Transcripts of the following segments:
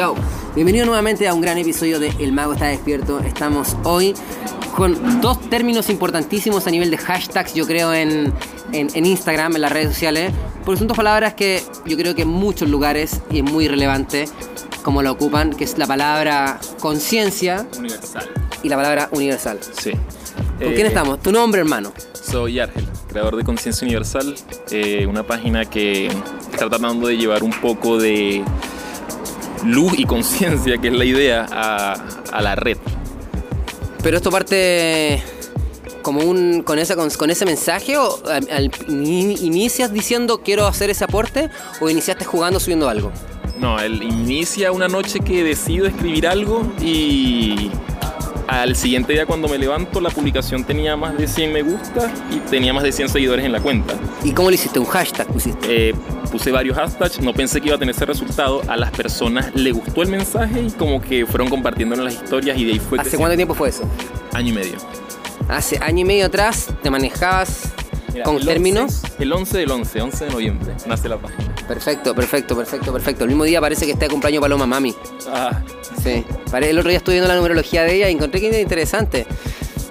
Yo, bienvenido nuevamente a un gran episodio de El Mago está despierto. Estamos hoy con dos términos importantísimos a nivel de hashtags, yo creo, en, en, Instagram, en las redes sociales. Porque son dos palabras que yo creo que en muchos lugares y es muy relevante como lo ocupan, que es la palabra conciencia. Universal. Y la palabra universal. Sí. ¿Con quién eh, estamos? Tu nombre, hermano. Soy Argel, creador de Conciencia Universal, eh, una página que está tratando de llevar un poco de luz y conciencia, que es la idea, a, la red. Pero esto parte como un con ese con, ese mensaje o inicias diciendo quiero hacer ese aporte o iniciaste jugando subiendo algo. No, él inicia una noche que decido escribir algo y al siguiente día cuando me levanto la publicación tenía más de 100 me gusta y tenía más de 100 seguidores en la cuenta. ¿Y cómo le hiciste? ¿Un hashtag pusiste? Eh, puse varios hashtags, no pensé que iba a tener ese resultado. A las personas le gustó el mensaje y como que fueron compartiendo en las historias y de ahí fue... ¿Hace cuánto tiempo fue eso? Año y medio. Hace año y medio atrás te manejabas con términos. el 11 del 11, 11 de noviembre, nace la página. Perfecto, perfecto, perfecto, perfecto. El mismo día parece que está de cumpleaños Paloma Mami. Ah. Sí. El otro día estuve viendo la numerología de ella y encontré que era interesante.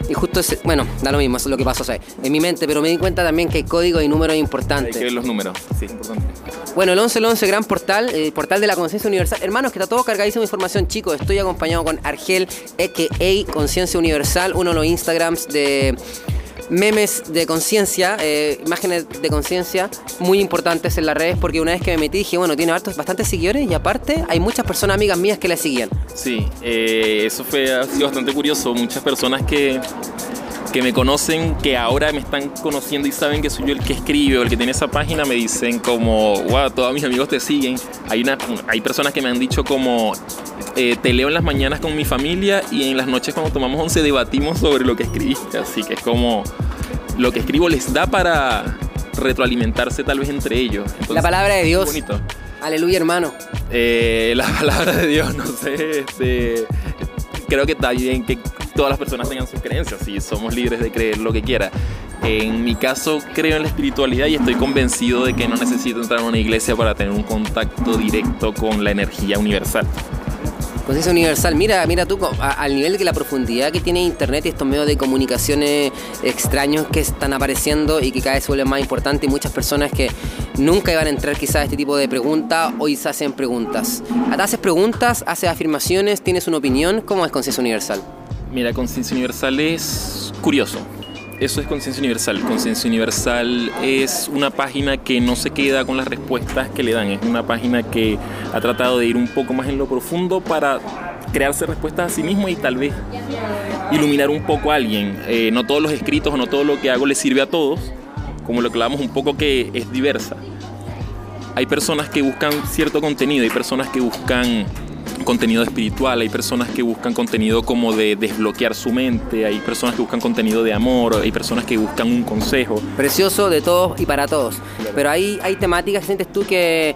Y justo, ese, bueno, da lo mismo, eso es lo que pasó en mi mente, pero me di cuenta también que hay códigos y números importantes. Hay que ver los números, sí, importante. Bueno, el 11 el 11, gran portal, el portal de la conciencia universal. Hermanos, que está todo cargadísimo de información, chicos. Estoy acompañado con Argel, a.k.a. Conciencia Universal, uno de los Instagrams de memes de conciencia, eh, imágenes de conciencia muy importantes en las redes porque una vez que me metí dije, bueno, tiene bastantes seguidores y aparte hay muchas personas amigas mías que la seguían. Sí, eh, eso fue, ha sido bastante curioso. Muchas personas que, que me conocen, que ahora me están conociendo y saben que soy yo el que escribe o el que tiene esa página, me dicen como, wow, todos mis amigos te siguen. Hay, hay personas que me han dicho como, eh, te leo en las mañanas con mi familia y en las noches cuando tomamos once debatimos sobre lo que escribiste. Así que es como lo que escribo les da para retroalimentarse tal vez entre ellos. la palabra de Dios. Bonito. Aleluya, hermano. Eh, la palabra de Dios, no sé. Este, creo que está bien que todas las personas tengan sus creencias y somos libres de creer lo que quiera. En mi caso creo en la espiritualidad y estoy convencido de que no necesito entrar a una iglesia para tener un contacto directo con la energía universal. Conciencia universal, mira, mira tú, al nivel de la profundidad que tiene Internet y estos medios de comunicaciones extraños que están apareciendo y que cada vez vuelven más importantes muchas personas que nunca iban a entrar quizás a este tipo de preguntas, hoy se hacen preguntas. ¿Haces preguntas, haces afirmaciones, tienes una opinión? ¿Cómo es Conciencia Universal? Mira, Conciencia Universal es curioso eso es Conciencia Universal. Conciencia Universal es una página que no se queda con las respuestas que le dan. Es una página que ha tratado de ir un poco más en lo profundo para crearse respuestas a sí mismo y tal vez iluminar un poco a alguien. Eh, no todos los escritos o no todo lo que hago le sirve a todos, como lo que un poco que es diversa. Hay personas que buscan cierto contenido, hay personas que buscan contenido espiritual, hay personas que buscan contenido como de desbloquear su mente, hay personas que buscan contenido de amor, hay personas que buscan un consejo. Precioso de todos y para todos. Pero hay, hay temáticas que sientes tú que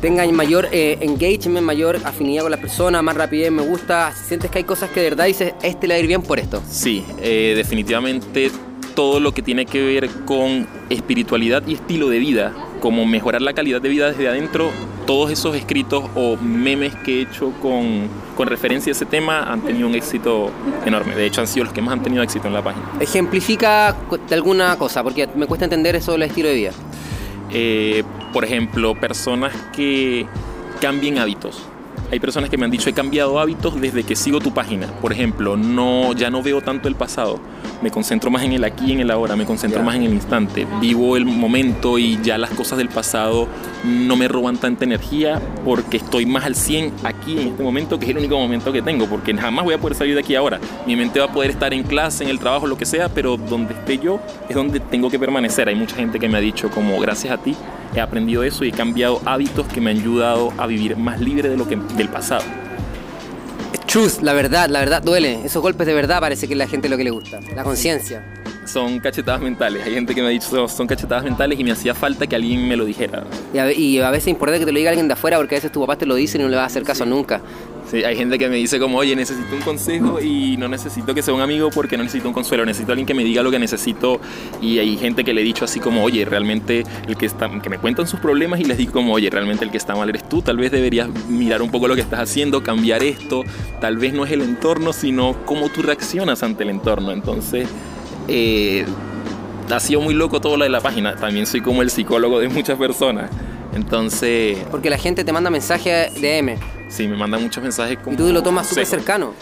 tengan mayor eh, engagement, mayor afinidad con la persona, más rapidez, me gusta. ¿Sientes que hay cosas que de verdad dices, este le va a ir bien por esto? Sí, eh, definitivamente todo lo que tiene que ver con espiritualidad y estilo de vida, como mejorar la calidad de vida desde adentro, todos esos escritos o memes que he hecho con, con referencia a ese tema han tenido un éxito enorme. De hecho, han sido los que más han tenido éxito en la página. Ejemplifica de alguna cosa, porque me cuesta entender eso del estilo de vida. Eh, por ejemplo, personas que cambien hábitos hay personas que me han dicho he cambiado hábitos desde que sigo tu página. Por ejemplo, no, ya no veo tanto el pasado. Me concentro más en el aquí y en el ahora. Me concentro más en el instante. Vivo el momento y ya las cosas del pasado no me roban tanta energía porque estoy más al 100 aquí en este momento que es el único momento que tengo. Porque jamás voy a poder salir de aquí ahora. Mi mente va a poder estar en clase, en el trabajo, lo que sea, pero donde esté yo es donde tengo que permanecer. Hay mucha gente que me ha dicho como gracias a ti he aprendido eso y he cambiado hábitos que me han ayudado a vivir más libre de lo que del pasado. Truth, la verdad, la verdad duele. Esos golpes de verdad parece que es la gente lo que le gusta. La conciencia. Son cachetadas mentales. Hay gente que me ha dicho son cachetadas mentales y me hacía falta que alguien me lo dijera. Y a, veces es importante que te lo diga alguien de afuera porque a veces tu papá te lo dice y no le va a hacer caso nunca. Sí, hay gente que me dice como, oye, necesito un consejo y no necesito que sea un amigo porque no necesito un consuelo, necesito alguien que me diga lo que necesito. Y hay gente que le he dicho así como, oye, realmente el que está, que me cuentan sus problemas y les digo como, oye, realmente el que está mal eres tú, tal vez deberías mirar un poco lo que estás haciendo, cambiar esto, tal vez no es el entorno, sino cómo tú reaccionas ante el entorno. Entonces, eh, ha sido muy loco todo lo de la página. También soy como el psicólogo de muchas personas. Entonces. Porque la gente te manda mensajes de M. Sí, me mandan muchos mensajes como. Y tú lo tomas súper cercano.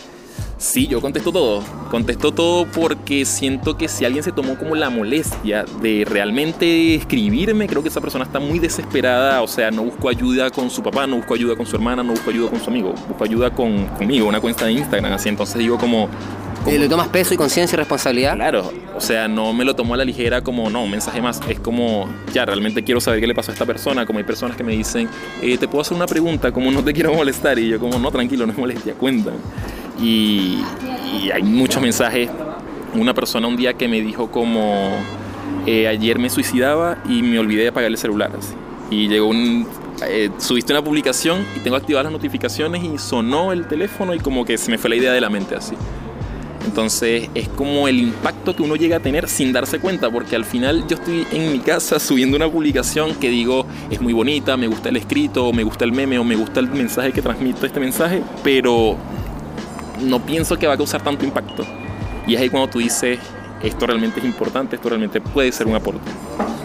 Sí, yo contesto todo. Contesto todo porque siento que si alguien se tomó como la molestia de realmente escribirme, creo que esa persona está muy desesperada. O sea, no busco ayuda con su papá, no busco ayuda con su hermana, no busco ayuda con su amigo. Busco ayuda con, conmigo, una cuenta de Instagram. Así, entonces digo como, ¿Le tomas peso y conciencia y responsabilidad? Claro, o sea, no me lo tomo a la ligera como, no, un mensaje más. Es como, ya, realmente quiero saber qué le pasó a esta persona. Como hay personas que me dicen, eh, te puedo hacer una pregunta, como no te quiero molestar. Y yo, como, no, tranquilo, no es molestia, cuentan. Y, hay muchos mensajes. Una persona un día que me dijo, como, eh, ayer me suicidaba y me olvidé de apagar el celular. Así. Y llegó un, eh, subiste una publicación y tengo activadas las notificaciones y sonó el teléfono y como que se me fue la idea de la mente así. Entonces es como el impacto que uno llega a tener sin darse cuenta, porque al final yo estoy en mi casa subiendo una publicación que digo es muy bonita, me gusta el escrito, o me gusta el meme, o me gusta el mensaje que transmito este mensaje, pero no pienso que va a causar tanto impacto. Y es ahí cuando tú dices, esto realmente es importante, esto realmente puede ser un aporte.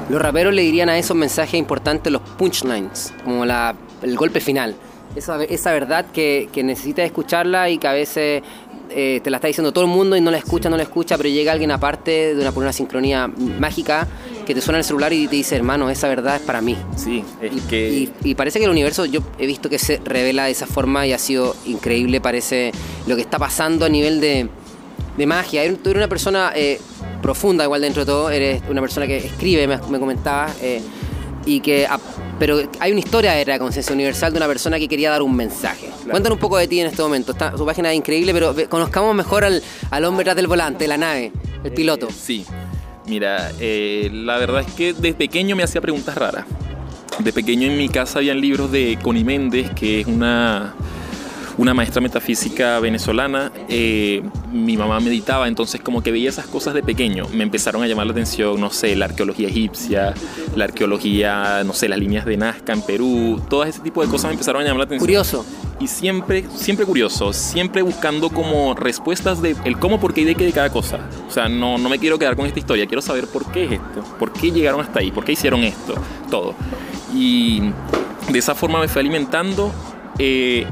Los raperos le dirían a esos mensajes importantes los punchlines, como la, el golpe final. Esa, esa verdad que, que necesitas escucharla y que a veces eh, te la está diciendo todo el mundo y no la escucha, no la escucha, pero llega alguien aparte de una, por una sincronía mágica que te suena el celular y te dice, hermano, esa verdad es para mí. Sí, es y, que... Y, parece que el universo, yo he visto que se revela de esa forma y ha sido increíble, parece lo que está pasando a nivel de, de magia. Tú eres una persona eh, profunda igual dentro de todo, eres una persona que escribe, me, me comentabas. Eh, y que pero hay una historia de la conciencia universal de una persona que quería dar un mensaje. Cuéntanos un poco de ti en este momento. Está, su página es increíble, pero conozcamos mejor al, al hombre tras del volante, la nave, el eh, piloto. sí. Mira, eh, la verdad es que desde pequeño me hacía preguntas raras. De pequeño en mi casa habían libros de Connie Méndez, que es una una maestra metafísica venezolana, eh, mi mamá meditaba, entonces como que veía esas cosas de pequeño, me empezaron a llamar la atención, no sé, la arqueología egipcia, la arqueología, no sé, las líneas de Nazca en Perú, todo ese tipo de cosas me empezaron a llamar la atención. Curioso. Y siempre, siempre curioso, siempre buscando como respuestas de el cómo, por qué y de qué de cada cosa. O sea, no, no me quiero quedar con esta historia, quiero saber por qué es esto, por qué llegaron hasta ahí, por qué hicieron esto, todo. Y de esa forma me fue alimentando. Eh,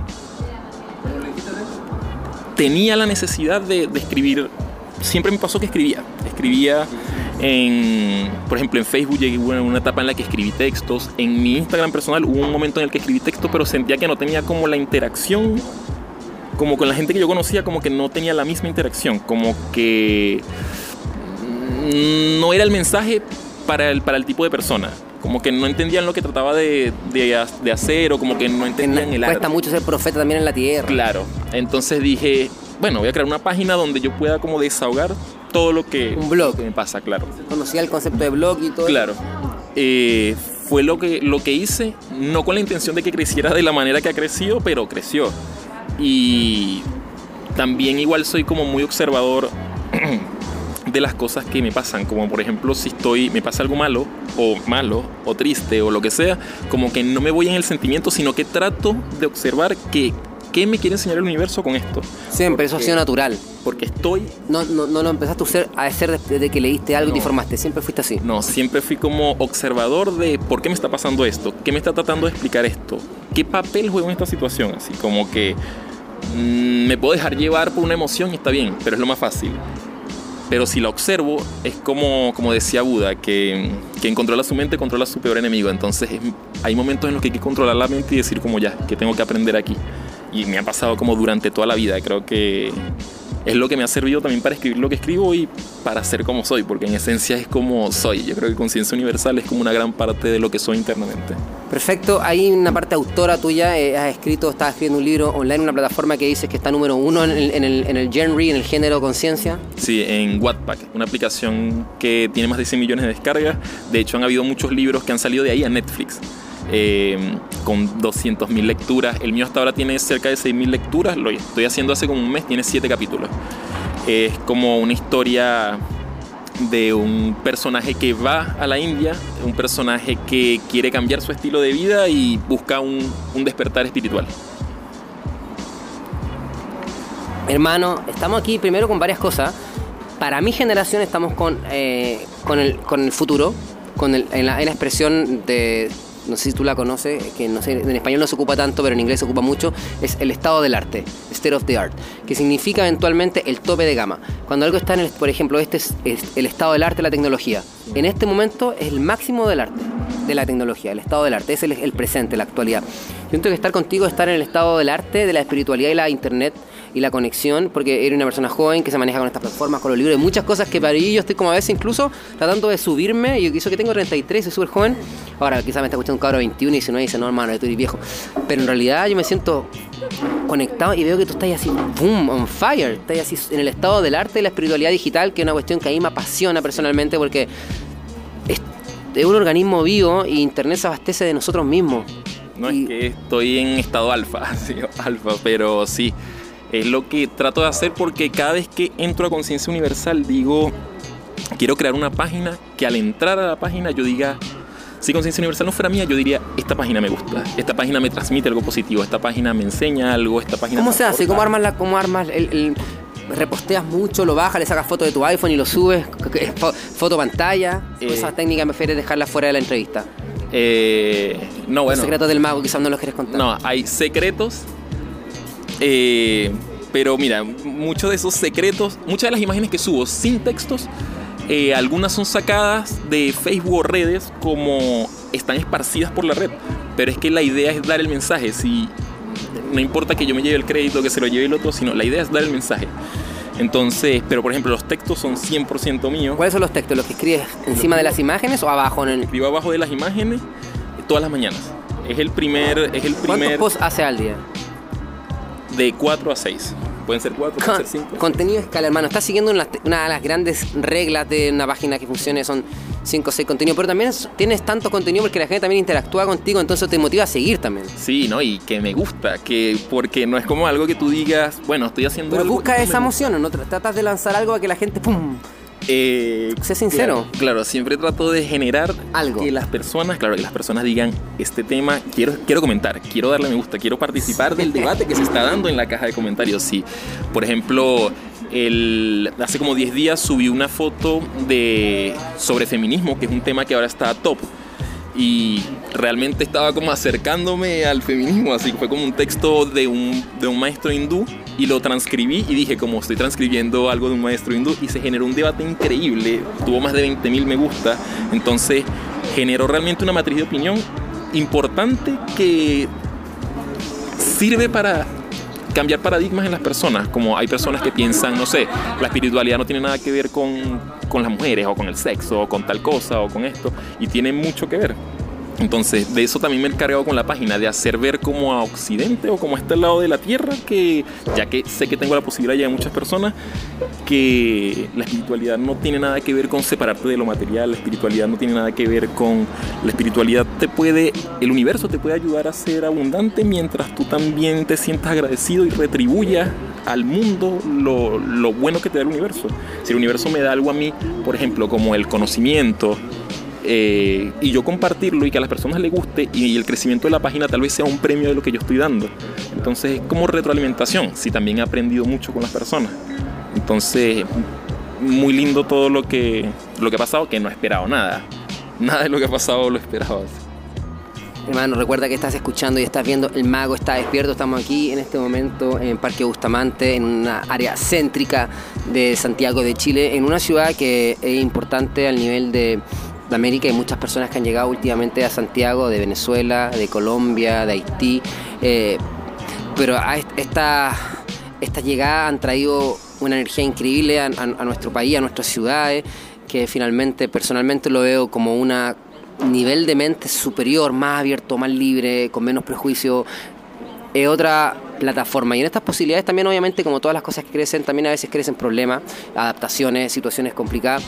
tenía la necesidad de, escribir. Siempre me pasó que escribía. Escribía en, por ejemplo, en Facebook llegué a una etapa en la que escribí textos. En mi Instagram personal hubo un momento en el que escribí textos, pero sentía que no tenía como la interacción, como con la gente que yo conocía, como que no tenía la misma interacción, como que no era el mensaje para el, para el tipo de persona como que no entendían lo que trataba de, de, hacer o como que no entendían el arte. Cuesta mucho ser profeta también en la tierra. Claro. Entonces dije, bueno, voy a crear una página donde yo pueda como desahogar todo lo que, Un blog. me pasa, claro. Conocía el concepto de blog y todo. Claro. Eh, fue lo que, lo que hice, no con la intención de que creciera de la manera que ha crecido, pero creció. Y también igual soy como muy observador de las cosas que me pasan, como por ejemplo si estoy, me pasa algo malo, o malo, o triste, o lo que sea, como que no me voy en el sentimiento, sino que trato de observar que ¿qué me quiere enseñar el universo con esto? Siempre, eso ha sido natural. Porque estoy... No, no, no lo empezaste a hacer desde que leíste algo y te informaste, siempre fuiste así. No, siempre fui como observador de por qué me está pasando esto, qué me está tratando de explicar esto, qué papel juego en esta situación, así como que mm, me puedo dejar llevar por una emoción y está bien, pero es lo más fácil. Pero si la observo, es como, como decía Buda, que quien controla su mente controla su peor enemigo. Entonces hay momentos en los que hay que controlar la mente y decir como ya, que tengo que aprender aquí. Y me ha pasado como durante toda la vida. Creo que es lo que me ha servido también para escribir lo que escribo y para ser como soy, porque en esencia es como soy. Yo creo que conciencia universal es como una gran parte de lo que soy internamente. Perfecto, hay una parte autora tuya, eh, has escrito, estás escribiendo un libro online en una plataforma que dices que está número uno en el, en el, en el genre, en el género conciencia. Sí, en Wattpad, una aplicación que tiene más de 100 millones de descargas. De hecho, han habido muchos libros que han salido de ahí a Netflix. Eh, con 200.000 lecturas. El mío hasta ahora tiene cerca de 6.000 lecturas, lo estoy haciendo hace como un mes, tiene 7 capítulos. Es como una historia de un personaje que va a la India, un personaje que quiere cambiar su estilo de vida y busca un, un despertar espiritual. Hermano, estamos aquí primero con varias cosas. Para mi generación estamos con, eh, con, el, con el futuro, con el, en, la, en la expresión de no sé si tú la conoces, que no sé, en español no se ocupa tanto, pero en inglés se ocupa mucho, es el estado del arte, state of the art, que significa eventualmente el tope de gama. Cuando algo está en por ejemplo, este es, el estado del arte la tecnología. En este momento es el máximo del arte, de la tecnología, el estado del arte, es el, presente, la actualidad. Yo que estar contigo es estar en el estado del arte, de la espiritualidad y la internet y la conexión, porque eres una persona joven que se maneja con estas plataformas, con los libros, hay muchas cosas que para mí yo estoy como a veces incluso tratando de subirme, y eso que tengo 33, soy súper joven, ahora quizás me está escuchando un cabro de 21 y 19 y dice, no hermano, tú eres viejo, pero en realidad yo me siento conectado y veo que tú estás así, boom, on fire, estás así en el estado del arte y la espiritualidad digital, que es una cuestión que a mí me apasiona personalmente porque es, es un organismo vivo y Internet se abastece de nosotros mismos. No Y- es que estoy en estado alfa, sí, alfa, pero sí, es lo que trato de hacer porque cada vez que entro a Conciencia Universal digo, quiero crear una página que al entrar a la página yo diga, si Conciencia Universal no fuera mía, yo diría, esta página me gusta, esta página me transmite algo positivo, esta página me enseña algo, esta página... ¿Cómo se hace? ¿Cómo algo". armas, la, cómo armas el, el- reposteas mucho, lo bajas, le sacas foto de tu iPhone y lo subes, fo- foto pantalla? ¿O Eh. esa técnica me prefieres dejarla fuera de la entrevista? Eh, no, bueno. Los secretos del mago quizás no los quieres contar. No, hay secretos. Eh, pero mira, muchos de esos secretos, muchas de las imágenes que subo sin textos, eh, algunas son sacadas de Facebook o redes como están esparcidas por la red. Pero es que la idea es dar el mensaje. Si no importa que yo me lleve el crédito, que se lo lleve el otro, sino la idea es dar el mensaje. Entonces, pero por ejemplo, los textos son 100% míos. ¿Cuáles son los textos? ¿Los que escribes encima de las imágenes o abajo en el... Escribo abajo de las imágenes todas las mañanas. Es el primer, es el ¿Cuántos primer posts hace al día? De 4 a 6. Pueden ser 4, pueden ser 5. Contenido de escala, hermano. Estás siguiendo una, una de las grandes reglas de una página que funcione, son 5 o 6 contenidos, pero también es- tienes tanto contenido porque la gente también interactúa contigo, entonces te motiva a seguir también. Sí, ¿no? Y que me gusta, que porque no es como algo que tú digas, bueno, estoy haciendo Pero algo busca esa emoción, ¿no? Tra- Tratas de lanzar algo a que la gente, ¡pum! Eh, Sé sincero. Claro, claro, siempre trato de generar Algo. que las personas, claro, que las personas digan, este tema quiero, quiero comentar, quiero darle me gusta, quiero participar del debate que se está dando en la caja de comentarios. Sí, por ejemplo, el, hace como 10 días subí una foto de, sobre feminismo, que es un tema que ahora está top. Y realmente estaba como acercándome al feminismo, así que fue como un texto de un, de un maestro hindú y lo transcribí y dije como estoy transcribiendo algo de un maestro hindú y se generó un debate increíble, tuvo más de 20 mil me gusta, entonces generó realmente una matriz de opinión importante que sirve para cambiar paradigmas en las personas, como hay personas que piensan, no sé, la espiritualidad no tiene nada que ver con, con las mujeres o con el sexo o con tal cosa o con esto, y tiene mucho que ver. Entonces, de eso también me he encargado con la página, de hacer ver como a Occidente o como a este lado de la Tierra, que ya que sé que tengo la posibilidad ya de muchas personas, que la espiritualidad no tiene nada que ver con separarte de lo material, la espiritualidad no tiene nada que ver con... La espiritualidad te puede, el universo te puede ayudar a ser abundante mientras tú también te sientas agradecido y retribuyas al mundo lo, lo bueno que te da el universo. Si el universo me da algo a mí, por ejemplo, como el conocimiento, eh, y yo compartirlo y que a las personas les guste y el crecimiento de la página tal vez sea un premio de lo que yo estoy dando. Entonces es como retroalimentación, si también he aprendido mucho con las personas. Entonces, muy lindo todo lo que, lo que ha pasado, que no he esperado nada. Nada de lo que ha pasado lo esperaba. Hermano, recuerda que estás escuchando y estás viendo El Mago está despierto. Estamos aquí en este momento en Parque Bustamante, en una área céntrica de Santiago de Chile, en una ciudad que es importante al nivel de, de América. Hay muchas personas que han llegado últimamente a Santiago, de Venezuela, de Colombia, de Haití. eh, pero a est- esta, esta llegada han traído una energía increíble a, nuestro país, a nuestras ciudades, que finalmente, personalmente lo veo como una nivel de mente superior, más abierto, más libre, con menos prejuicio, es otra plataforma. Y en estas posibilidades también, obviamente, como todas las cosas que crecen, también a veces crecen problemas, adaptaciones, situaciones complicadas.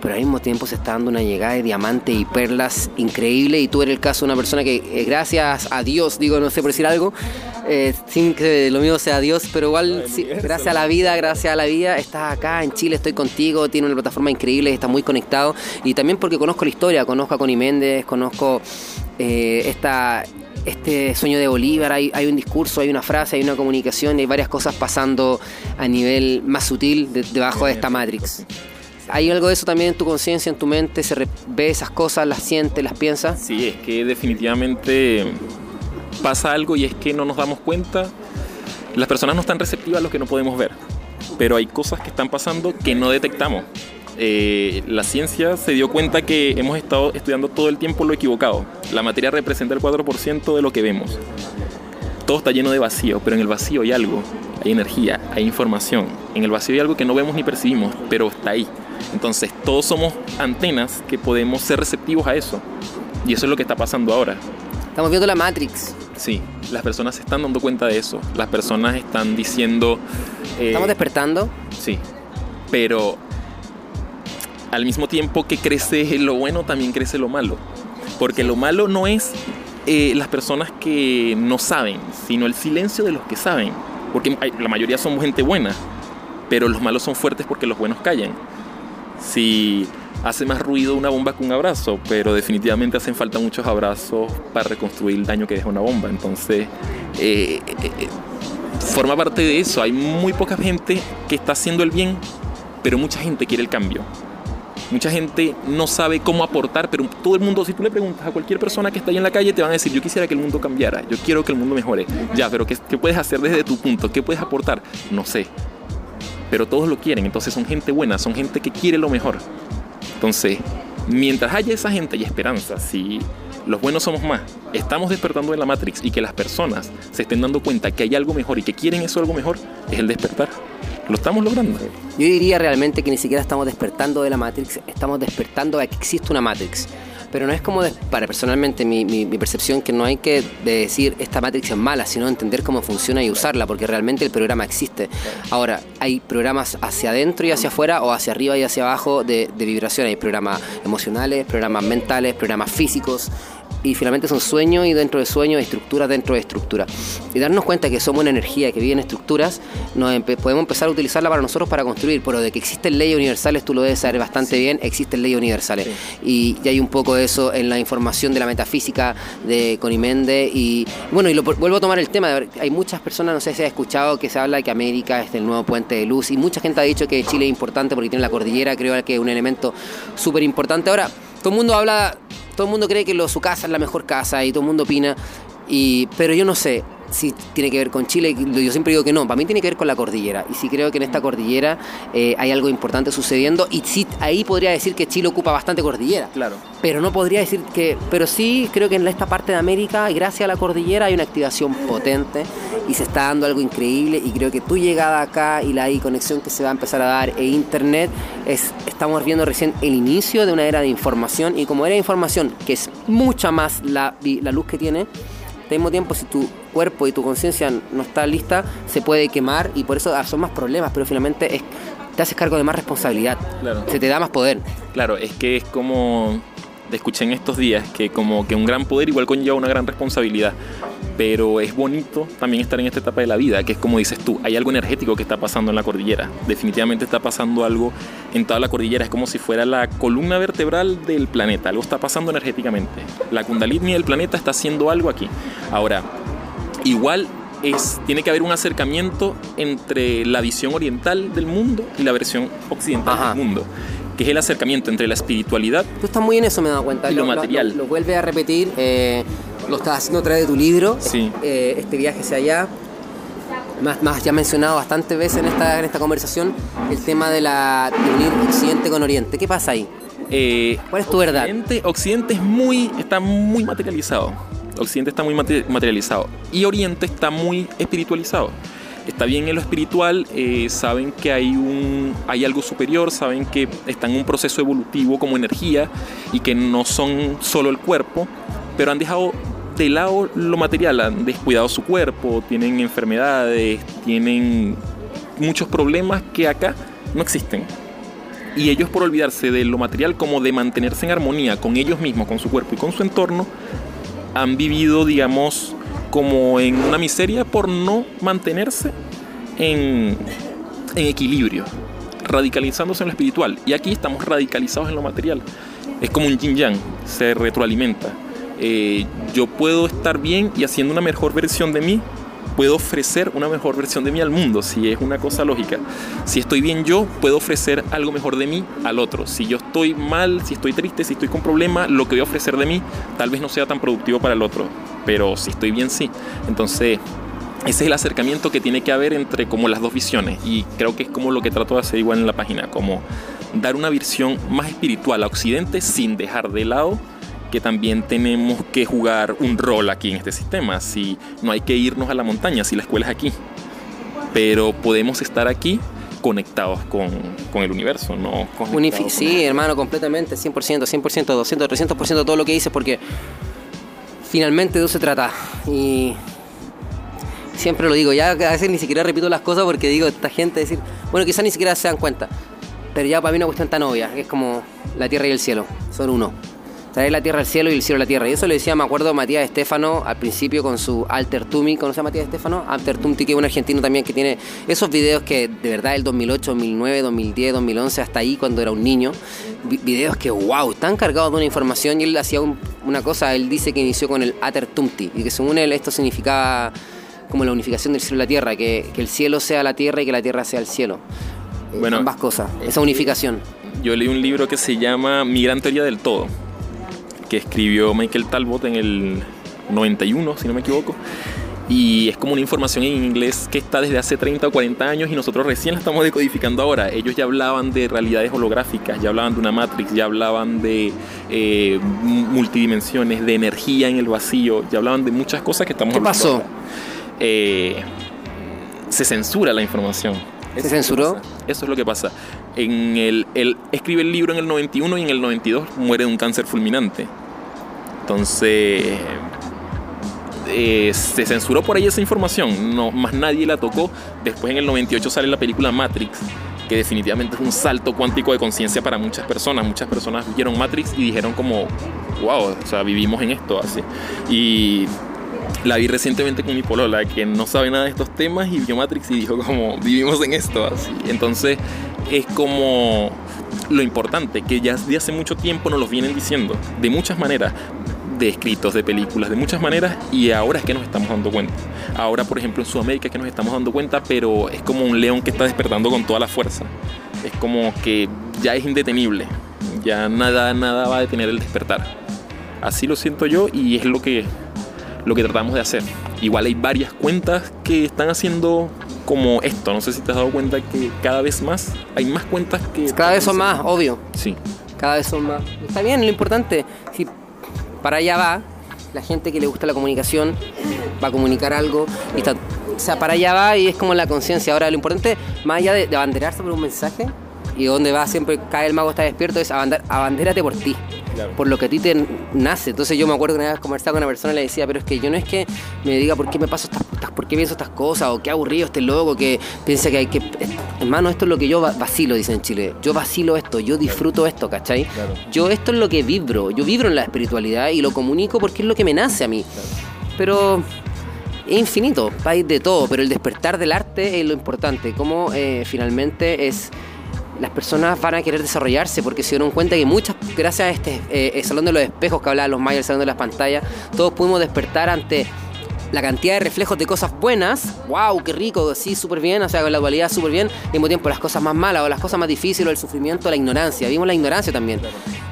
Pero al mismo tiempo se está dando una llegada de diamantes y perlas increíble. Y tú eres el caso de una persona que eh, gracias a Dios, digo, no sé por decir algo, eh, sin que lo mío sea Dios, pero igual gracias a la vida, gracias a la vida, estás acá en Chile, estoy contigo, tiene una plataforma increíble, está muy conectado. Y también porque conozco la historia, conozco a Connie Méndez, conozco eh, esta este sueño de Bolívar, hay, un discurso, hay una frase, hay una comunicación, hay varias cosas pasando a nivel más sutil debajo de esta Matrix. ¿Hay algo de eso también en tu conciencia, en tu mente? ¿Se ve esas cosas, las sientes, las piensas? Sí, es que definitivamente pasa algo y es que no nos damos cuenta. Las personas no están receptivas a lo que no podemos ver, pero hay cosas que están pasando que no detectamos. Eh, la ciencia se dio cuenta que hemos estado estudiando todo el tiempo lo equivocado. La materia representa el 4% de lo que vemos. Todo está lleno de vacío, pero en el vacío hay algo, hay energía, hay información. En el vacío hay algo que no vemos ni percibimos, pero está ahí. Entonces todos somos antenas que podemos ser receptivos a eso. Y eso es lo que está pasando ahora. Estamos viendo la Matrix. Sí, las personas se están dando cuenta de eso. Las personas están diciendo... Eh, ¿Estamos despertando? Sí, pero al mismo tiempo que crece lo bueno, también crece lo malo. Porque lo malo no es eh, las personas que no saben, sino el silencio de los que saben. Porque la mayoría son gente buena, pero los malos son fuertes porque los buenos callan. Si hace más ruido una bomba que un abrazo, pero definitivamente hacen falta muchos abrazos para reconstruir el daño que deja una bomba. Entonces, eh, eh, forma parte de eso. Hay muy poca gente que está haciendo el bien, pero mucha gente quiere el cambio. Mucha gente no sabe cómo aportar, pero todo el mundo, si tú le preguntas a cualquier persona que está ahí en la calle, te van a decir, yo quisiera que el mundo cambiara, yo quiero que el mundo mejore. Ya, pero ¿qué, qué puedes hacer desde tu punto? ¿Qué puedes aportar? No sé. Pero todos lo quieren, entonces son gente buena, son gente que quiere lo mejor. Entonces, mientras haya esa gente y esperanza, si los buenos somos más, estamos despertando de la Matrix y que las personas se estén dando cuenta que hay algo mejor y que quieren eso algo mejor, es el despertar. Lo estamos logrando. Yo diría realmente que ni siquiera estamos despertando de la Matrix, estamos despertando a que existe una Matrix. Pero no es como, para personalmente mi, mi, percepción, que no hay que decir esta Matrix es mala, sino entender cómo funciona y usarla, porque realmente el programa existe. Ahora, hay programas hacia adentro y hacia afuera, o hacia arriba y hacia abajo de, de vibración. Hay programas emocionales, programas mentales, programas físicos y finalmente son sueños y dentro de sueños estructuras dentro de estructuras. Y darnos cuenta que somos una energía que vive en estructuras, nos podemos empezar a utilizarla para nosotros para construir, pero de que existen leyes universales, tú lo debes saber bastante bien, existen leyes universales. Y, hay un poco de eso en la información de la metafísica de Conimende. Y bueno, y lo, vuelvo a tomar el tema, hay muchas personas, no sé si has escuchado, que se habla de que América es el nuevo puente de luz y mucha gente ha dicho que Chile es importante porque tiene la cordillera, creo que es un elemento súper importante. Ahora, todo el mundo habla todo el mundo cree que lo, su casa es la mejor casa y todo el mundo opina. Y, pero yo no sé, si tiene que ver con Chile, yo siempre digo que no, para mí tiene que ver con la cordillera. Y sí creo que en esta cordillera eh, hay algo importante sucediendo. Y sí, ahí podría decir que Chile ocupa bastante cordillera. Claro. Pero no podría decir que. Pero sí creo que en esta parte de América, y gracias a la cordillera, hay una activación potente y se está dando algo increíble. Y creo que tu llegada acá y la conexión que se va a empezar a dar e internet, es, estamos viendo recién el inicio de una era de información. Y como era de información, que es mucha más la, la luz que tiene al mismo tiempo, si tu cuerpo y tu conciencia no está lista, se puede quemar y por eso son más problemas, pero finalmente es, te haces cargo de más responsabilidad. Se te da más poder. Claro, es que es como escuché en estos días que como que un gran poder igual conlleva una gran responsabilidad. Pero es bonito también estar en esta etapa de la vida, que es como dices tú, hay algo energético que está pasando en la cordillera. Definitivamente está pasando algo en toda la cordillera. Es como si fuera la columna vertebral del planeta. Algo está pasando energéticamente. La kundalini del planeta está haciendo algo aquí. Ahora, igual es, tiene que haber un acercamiento entre la visión oriental del mundo y la versión occidental del mundo que es el acercamiento entre la espiritualidad. Tú estás muy en eso, me he dado cuenta. Y lo, material. Lo, vuelve a repetir, eh, lo estás haciendo a través de tu libro, sí. Eh, este viaje hacia allá. Más, más ya mencionado bastantes veces en esta, en esta conversación el tema de, la, de unir Occidente con Oriente. ¿Qué pasa ahí? Eh, ¿Cuál es tu verdad? Occidente es muy, está muy materializado. Occidente está muy materializado. Y Oriente está muy espiritualizado está bien en lo espiritual, eh, saben que hay, un, hay algo superior, saben que están en un proceso evolutivo como energía y que no son solo el cuerpo, pero han dejado de lado lo material, han descuidado su cuerpo, tienen enfermedades, tienen muchos problemas que acá no existen. Y ellos por olvidarse de lo material como de mantenerse en armonía con ellos mismos, con su cuerpo y con su entorno, han vivido, digamos, como en una miseria por no mantenerse en, equilibrio, radicalizándose en lo espiritual. Y aquí estamos radicalizados en lo material. Es como un yin yang, se retroalimenta. Eh, yo puedo estar bien y haciendo una mejor versión de mí, puedo ofrecer una mejor versión de mí al mundo, si es una cosa lógica. Si estoy bien yo, puedo ofrecer algo mejor de mí al otro. Si yo estoy mal, si estoy triste, si estoy con problemas, lo que voy a ofrecer de mí tal vez no sea tan productivo para el otro. Pero si estoy bien, sí. Entonces, ese es el acercamiento que tiene que haber entre como las dos visiones y creo que es como lo que trato de hacer igual en la página, como dar una visión más espiritual a Occidente sin dejar de lado que también tenemos que jugar un rol aquí en este sistema. Si no hay que irnos a la montaña, si la escuela es aquí, pero podemos estar aquí conectados con, con el universo, ¿no? sí, hermano, completamente, 100%, 100%, 200, 300% todo lo que dices, porque finalmente de eso se trata. Y siempre lo digo, ya a veces ni siquiera repito las cosas porque digo, esta gente decir, bueno, quizás ni siquiera se dan cuenta, pero ya para mí una cuestión tan obvia, que es como la tierra y el cielo, son uno traer la tierra al cielo y el cielo a la tierra. Y eso lo decía, me acuerdo, Matías Estefano al principio con su Alter Tumi. ¿Conoce a Matías Estefano? Alter Tumti, que es un argentino también que tiene esos videos que de verdad el 2008, 2009, 2010, 2011, hasta ahí cuando era un niño. Videos que, wow, están cargados de una información y él hacía una cosa, él dice que inició con el Alter Tumti y que según él esto significaba como la unificación del cielo y la tierra, que, que el cielo sea la tierra y que la tierra sea el cielo. Bueno, ambas cosas, esa unificación. Yo leí un libro que se llama Mi gran teoría del todo que escribió Michael Talbot en el 91, si no me equivoco. Y es como una información en inglés que está desde hace 30 o 40 años y nosotros recién la estamos decodificando ahora. Ellos ya hablaban de realidades holográficas, ya hablaban de una Matrix, ya hablaban de eh, multidimensiones, de energía en el vacío, ya hablaban de muchas cosas que estamos ¿Qué pasó? Eh, se censura la información. ¿Se censuró? Eso es lo que pasa. En el, escribe el libro en el 91 y en el 92 muere de un cáncer fulminante. Entonces, eh, se censuró por ahí esa información, no, más nadie la tocó. Después en el 98 sale la película Matrix, que definitivamente es un salto cuántico de conciencia para muchas personas. Muchas personas vieron Matrix y dijeron como, wow, o sea, vivimos en esto así. Y la vi recientemente con mi polola, que no sabe nada de estos temas, y vio Matrix y dijo como, vivimos en esto, así. Entonces es como lo importante, que ya de hace mucho tiempo nos lo vienen diciendo, de muchas maneras, de escritos, de películas, de muchas maneras, y ahora es que nos estamos dando cuenta. Ahora, por ejemplo, en Sudamérica es que nos estamos dando cuenta, pero es como un león que está despertando con toda la fuerza. Es como que ya es indetenible, ya nada, nada va a detener el despertar. Así lo siento yo y es lo que lo que tratamos de hacer. Igual hay varias cuentas que están haciendo como esto. No sé si te has dado cuenta que cada vez más hay más cuentas que... Cada vez son más, obvio. Sí. Cada vez son más. Está bien, lo importante, si para allá va, la gente que le gusta la comunicación va a comunicar algo y está, o sea, para allá va y es como la conciencia. Ahora, lo importante, más allá de, abanderarse por un mensaje y donde va siempre cae el mago está despierto, es abandérate por ti por lo que a ti te nace. Entonces yo me acuerdo que una vez conversaba con una persona y le decía, pero es que yo no es que me diga por qué me paso estas, por qué pienso estas cosas, o qué aburrido este loco que piensa que hay que... Hermano, esto es lo que yo vacilo, dicen en Chile. Yo vacilo esto, yo disfruto esto, ¿cachai? Yo esto es lo que vibro, yo vibro en la espiritualidad y lo comunico porque es lo que me nace a mí. Pero es infinito, hay de todo, pero el despertar del arte es lo importante, como eh, finalmente es las personas van a querer desarrollarse porque se dieron cuenta que muchas, gracias a este eh, Salón de los Espejos que hablaban los mayas, el Salón de las Pantallas, todos pudimos despertar ante la cantidad de reflejos de cosas buenas, wow, qué rico, sí, súper bien, o sea, con la dualidad súper bien, al mismo tiempo las cosas más malas o las cosas más difíciles, o el sufrimiento, la ignorancia, vimos la ignorancia también,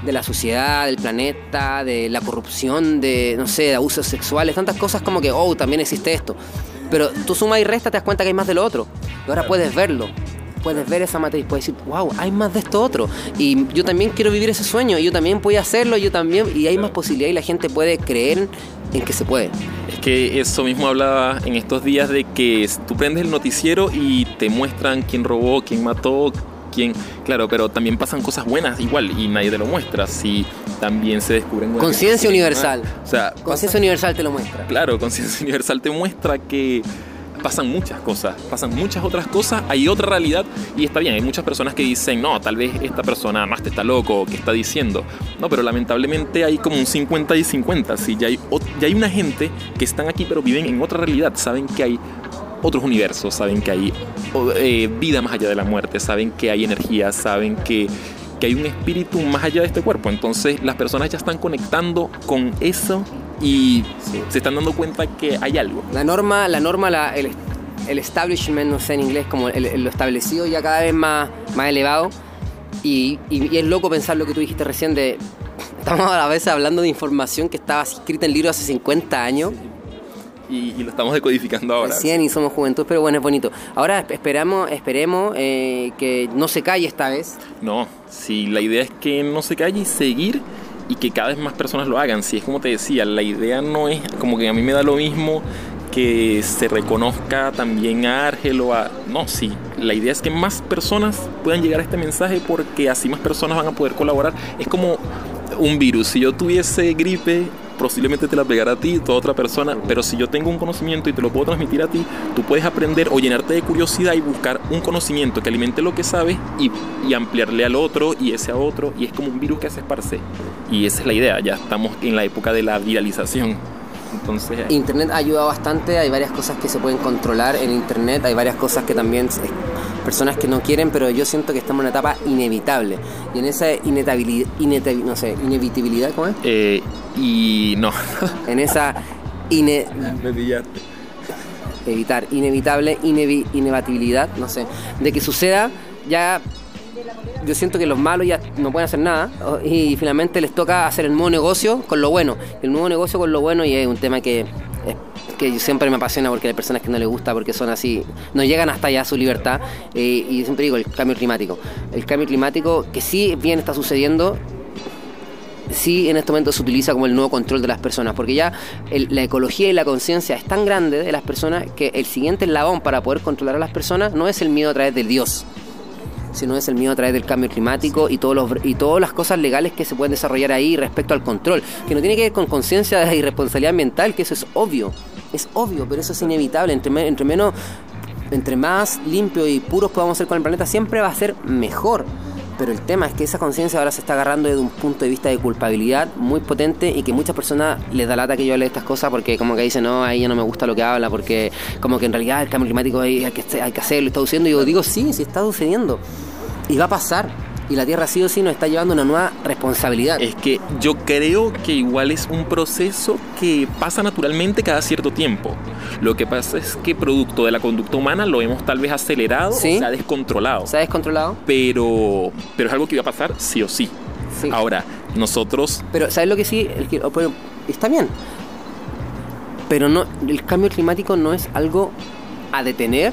de la sociedad, del planeta, de la corrupción, de, no sé, de abusos sexuales, tantas cosas como que, oh, también existe esto. Pero tú sumas y restas, te das cuenta que hay más de lo otro, y ahora puedes verlo puedes ver esa matriz, puedes decir, wow, hay más de esto otro. Y yo también quiero vivir ese sueño, y yo también voy a hacerlo, yo también, y hay más posibilidad y la gente puede creer en que se puede. Es que eso mismo hablaba en estos días de que tú prendes el noticiero y te muestran quién robó, quién mató, quién, claro, pero también pasan cosas buenas igual y nadie te lo muestra. Si también se descubren conciencia universal. O sea, conciencia universal te lo muestra. Claro, conciencia universal te muestra que pasan muchas cosas, pasan muchas otras cosas, hay otra realidad y está bien, hay muchas personas que dicen, no, tal vez esta persona más te está loco, ¿qué está diciendo? No, pero lamentablemente hay como un 50 y 50, ¿sí? ya, hay, ya hay una gente que están aquí pero viven en otra realidad, saben que hay otros universos, saben que hay eh, vida más allá de la muerte, saben que hay energía, saben que, que hay un espíritu más allá de este cuerpo. Entonces las personas ya están conectando con eso y se están dando cuenta que hay algo. La norma, la norma, la, el, el, establishment, no sé en inglés, como el, lo establecido ya cada vez más, más elevado. Y, y, es loco pensar lo que tú dijiste recién de... Estamos a veces hablando de información que estaba escrita en libros hace 50 años y, lo estamos decodificando ahora. 100 y somos juventud, pero bueno, es bonito. Ahora esperamos, esperemos eh, que no se calle esta vez. No, si la idea es que no se calle y seguir y que cada vez más personas lo hagan. Si es como te decía, la idea no es como que a mí me da lo mismo que se reconozca también a Argel o a... No, sí, la idea es que más personas puedan llegar a este mensaje porque así más personas van a poder colaborar. Es como un virus. Si yo tuviese gripe posiblemente te la pegará a ti, toda otra persona, pero si yo tengo un conocimiento y te lo puedo transmitir a ti, tú puedes aprender o llenarte de curiosidad y buscar un conocimiento que alimente lo que sabes y, ampliarle al otro y ese a otro, y es como un virus que se esparce. Y esa es la idea, ya estamos en la época de la viralización. Entonces, Internet ayuda bastante, hay varias cosas que se pueden controlar en Internet, hay varias cosas que también personas que no quieren, pero yo siento que estamos en una etapa inevitable. Y en esa inevitabilidad, no sé, inevitabilidad, ¿cómo es? Eh, y no. en esa ine... evitar, inevitable, inevitabilidad, no sé, de que suceda, ya yo siento que los malos ya no pueden hacer nada y finalmente les toca hacer el nuevo negocio con lo bueno. El nuevo negocio con lo bueno y es un tema que que siempre me apasiona porque hay personas que no les gusta porque son así, no llegan hasta allá su libertad. Eh, y siempre digo, el cambio climático. El cambio climático que sí bien está sucediendo, sí en este momento se utiliza como el nuevo control de las personas, porque ya la ecología y la conciencia es tan grande de las personas que el siguiente eslabón para poder controlar a las personas no es el miedo a través del Dios, sino es el miedo a través del cambio climático y, todos los, y todas las cosas legales que se pueden desarrollar ahí respecto al control, que no tiene que ver con conciencia y responsabilidad ambiental, que eso es obvio, es obvio, pero eso es inevitable, entre, entre menos, entre más limpio y puros podamos ser con el planeta, siempre va a ser mejor. Pero el tema es que esa conciencia ahora se está agarrando desde un punto de vista de culpabilidad muy potente y que muchas personas les da lata que yo hable de estas cosas porque como que dicen, no, a ella no me gusta lo que habla porque como que en realidad el cambio climático hay, que, hay que hacerlo, está sucediendo. Y yo digo, sí, sí está sucediendo. Y va a pasar y la Tierra sí o sí nos está llevando una nueva responsabilidad. Es que yo creo que igual es un proceso que pasa naturalmente cada cierto tiempo. Lo que pasa es que producto de la conducta humana lo hemos tal vez acelerado, se ha descontrolado. Se ha descontrolado. Pero, pero es algo que va a pasar sí o sí. Ahora, nosotros... Pero, ¿sabes lo que sí? está bien. Pero no, el cambio climático no es algo a detener,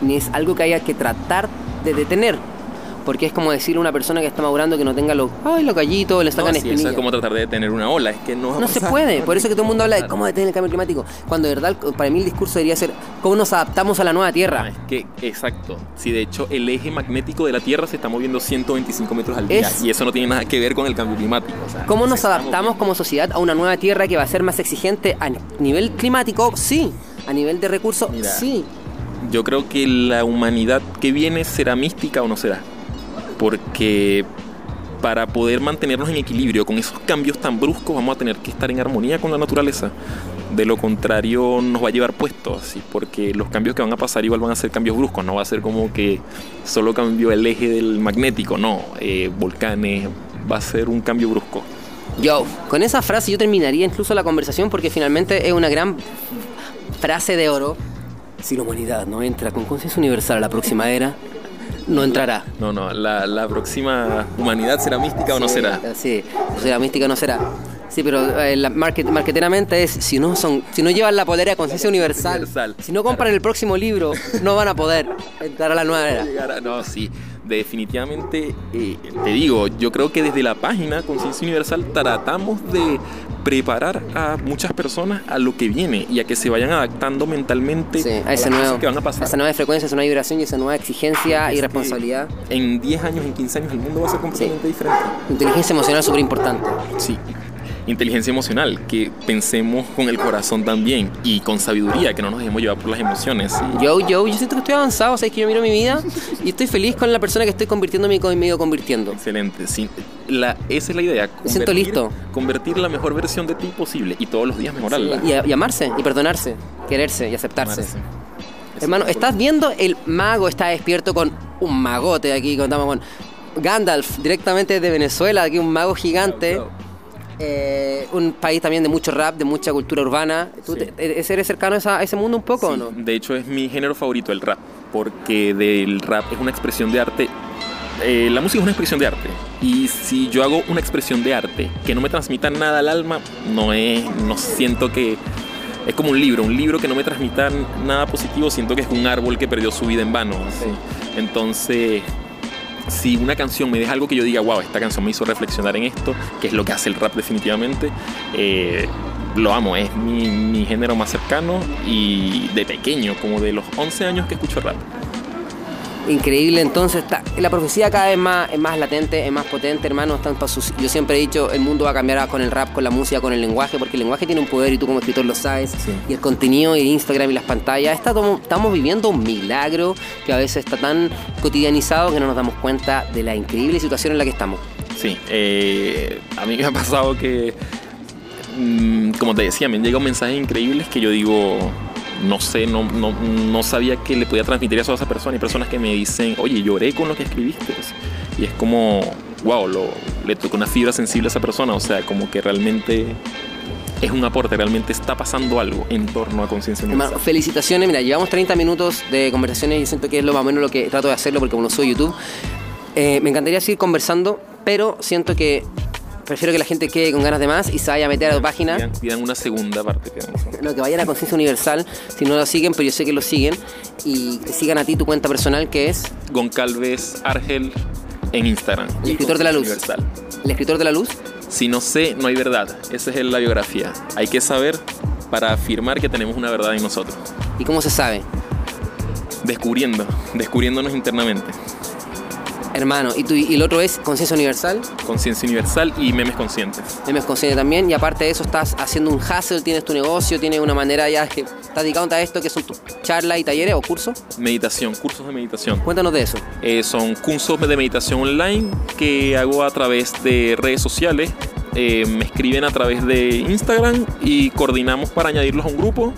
ni es algo que haya que tratar de detener porque es como decir a una persona que está madurando que no tenga los, ay, los gallitos, le sacan no, sí, es como tratar de detener una ola, es que no No se puede, por eso que todo el mundo habla de cómo detener el cambio climático, cuando de verdad para mí el discurso debería ser cómo nos adaptamos a la nueva Tierra. es que, exacto, si de hecho el eje magnético de la Tierra se está moviendo 125 metros al día y eso no tiene nada que ver con el cambio climático. ¿Cómo nos adaptamos como sociedad a una nueva Tierra que va a ser más exigente a nivel climático? Sí, a nivel de recursos, sí. Yo creo que la humanidad que viene será mística o no será porque para poder mantenernos en equilibrio con esos cambios tan bruscos vamos a tener que estar en armonía con la naturaleza. De lo contrario nos va a llevar puestos, así, porque los cambios que van a pasar igual van a ser cambios bruscos, no va a ser como que solo cambió el eje del magnético, no, eh, volcanes, va a ser un cambio brusco. Yo, con esa frase yo terminaría incluso la conversación porque finalmente es una gran frase de oro. Si la humanidad no entra con conciencia universal a la próxima era, no entrará. No, no, la, próxima humanidad será mística o no será. Sí, será mística o no será. Sí, pero eh, la market, marketeramente es, si no son, si no llevan la polera de conciencia universal, si no compran el próximo libro, no van a poder entrar a la nueva era. no, sí definitivamente, eh, te digo, yo creo que desde la página Conciencia Universal tratamos de preparar a muchas personas a lo que viene y a que se vayan adaptando mentalmente a, que van a pasar. esa nueva frecuencia, esa nueva vibración y esa nueva exigencia y responsabilidad. En 10 años, en 15 años, el mundo va a ser completamente diferente. Inteligencia emocional súper importante. Sí. Inteligencia emocional, que pensemos con el corazón también y con sabiduría, que no nos dejemos llevar por las emociones. Yo, yo, yo siento que estoy avanzado, o sea, es que yo miro mi vida y estoy feliz con la persona que estoy convirtiéndome y medio convirtiendo. Excelente, sí. La, esa es la idea. Me siento listo. Convertir la mejor versión de ti posible y todos los días mejorarla. y, amarse, y perdonarse, quererse y aceptarse. Hermano, estás viendo el mago está despierto con un magote aquí, contamos con Gandalf, directamente de Venezuela, aquí un mago gigante. Eh, un país también de mucho rap, de mucha cultura urbana. ¿Tú eres cercano a, ese mundo un poco o no? De hecho, es mi género favorito, el rap, porque del rap es una expresión de arte. Eh, la música es una expresión de arte. Y si yo hago una expresión de arte que no me transmita nada al alma, no es, no siento que es como un libro, un libro que no me transmita nada positivo, siento que es un árbol que perdió su vida en vano. Entonces, si una canción me deja algo que yo diga, wow, esta canción me hizo reflexionar en esto, que es lo que hace el rap definitivamente, eh, lo amo, es mi, mi, género más cercano y de pequeño, como de los 11 años que escucho rap. Increíble, entonces está, la profecía cada vez más, es más latente, es más potente, hermano. yo siempre he dicho, el mundo va a cambiar con el rap, con la música, con el lenguaje, porque el lenguaje tiene un poder y tú como escritor lo sabes. Y el contenido y el Instagram y las pantallas, estamos, estamos viviendo un milagro que a veces está tan cotidianizado que no nos damos cuenta de la increíble situación en la que estamos. Sí, eh, a mí me ha pasado que, mm, como te decía, me han llegado mensajes increíbles que yo digo, no sé, no, no, no, sabía que le podía transmitir eso a esa persona. Hay personas que me dicen, oye, lloré con lo que escribiste. Y es como, wow, lo, le tocó una fibra sensible a esa persona. O sea, como que realmente es un aporte, realmente está pasando algo en torno a conciencia universal. Felicitaciones, mira, llevamos 30 minutos de conversaciones y siento que es lo más o menos lo que trato de hacerlo porque como soy YouTube, eh, me encantaría seguir conversando, pero siento que prefiero que la gente quede con ganas de más y se vaya a meter a tu página. Pidan, una segunda parte. Lo que vayan a Conciencia Universal, si no lo siguen, pero yo sé que lo siguen. Y sigan a ti tu cuenta personal que es... Goncalves Argel en Instagram. El escritor de la luz. Universal. El escritor de la luz. Si no sé, no hay verdad. Esa es la biografía. Hay que saber para afirmar que tenemos una verdad en nosotros. ¿Y cómo se sabe? Descubriendo, descubriéndonos internamente. Hermano, ¿y, tú, y el otro es Conciencia Universal? Conciencia Universal y Memes Conscientes. Memes Conscientes también, y aparte de eso estás haciendo un hustle, tienes tu negocio, tienes una manera ya que estás dedicado a esto, que son tus charlas y talleres o cursos. Meditación, cursos de meditación. Cuéntanos de eso. Eh, son cursos de meditación online que hago a través de redes sociales. Eh, me escriben a través de Instagram y coordinamos para añadirlos a un grupo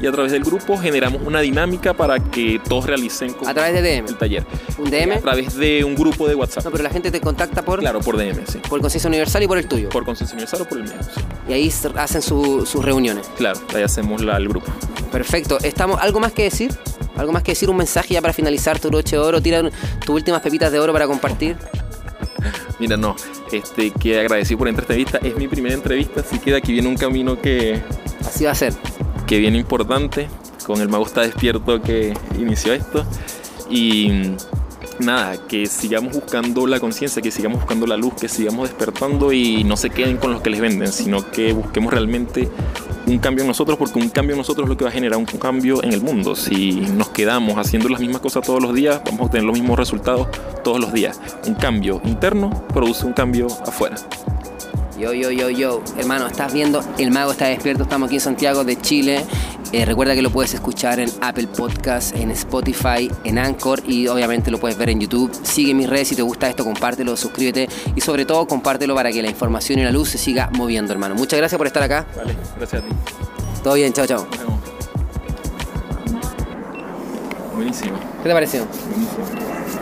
y a través del grupo generamos una dinámica para que todos realicen a través de DM el taller. ¿Un DM? A través de un grupo de WhatsApp. No, pero la gente te contacta por Claro, por DM, sí. Por Conciencia Universal y por el tuyo. Por Conciencia Universal o por el mío, sí. Y ahí hacen sus reuniones. Claro, ahí hacemos la, el grupo. Perfecto. Estamos ¿algo más que decir? ¿Algo más que decir? Un mensaje ya para finalizar tu broche de oro, tira tus últimas pepitas de oro para compartir. Mira, no, este, que agradecido por esta entrevista. Es mi primera entrevista, así que de aquí viene un camino que... Así va a ser. Que viene importante con el Me Gusta Despierto que inició esto. Y nada, que sigamos buscando la conciencia, que sigamos buscando la luz, que sigamos despertando y no se queden con los que les venden, sino que busquemos realmente un cambio en nosotros, porque un cambio en nosotros es lo que va a generar un cambio en el mundo. Si nos quedamos haciendo las mismas cosas todos los días, vamos a obtener los mismos resultados todos los días. Un cambio interno produce un cambio afuera. Yo, yo, yo, yo, hermano, estás viendo El Mago está despierto, estamos aquí en Santiago de Chile. Eh, recuerda que lo puedes escuchar en Apple Podcast, en Spotify, en Anchor y obviamente lo puedes ver en YouTube. Sigue mis redes si te gusta esto, compártelo, suscríbete y sobre todo compártelo para que la información y la luz se siga moviendo, hermano. Muchas gracias por estar acá. Vale, gracias a ti. Todo bien, chao, chao. Buenísimo. ¿Qué te pareció? Buenísimo.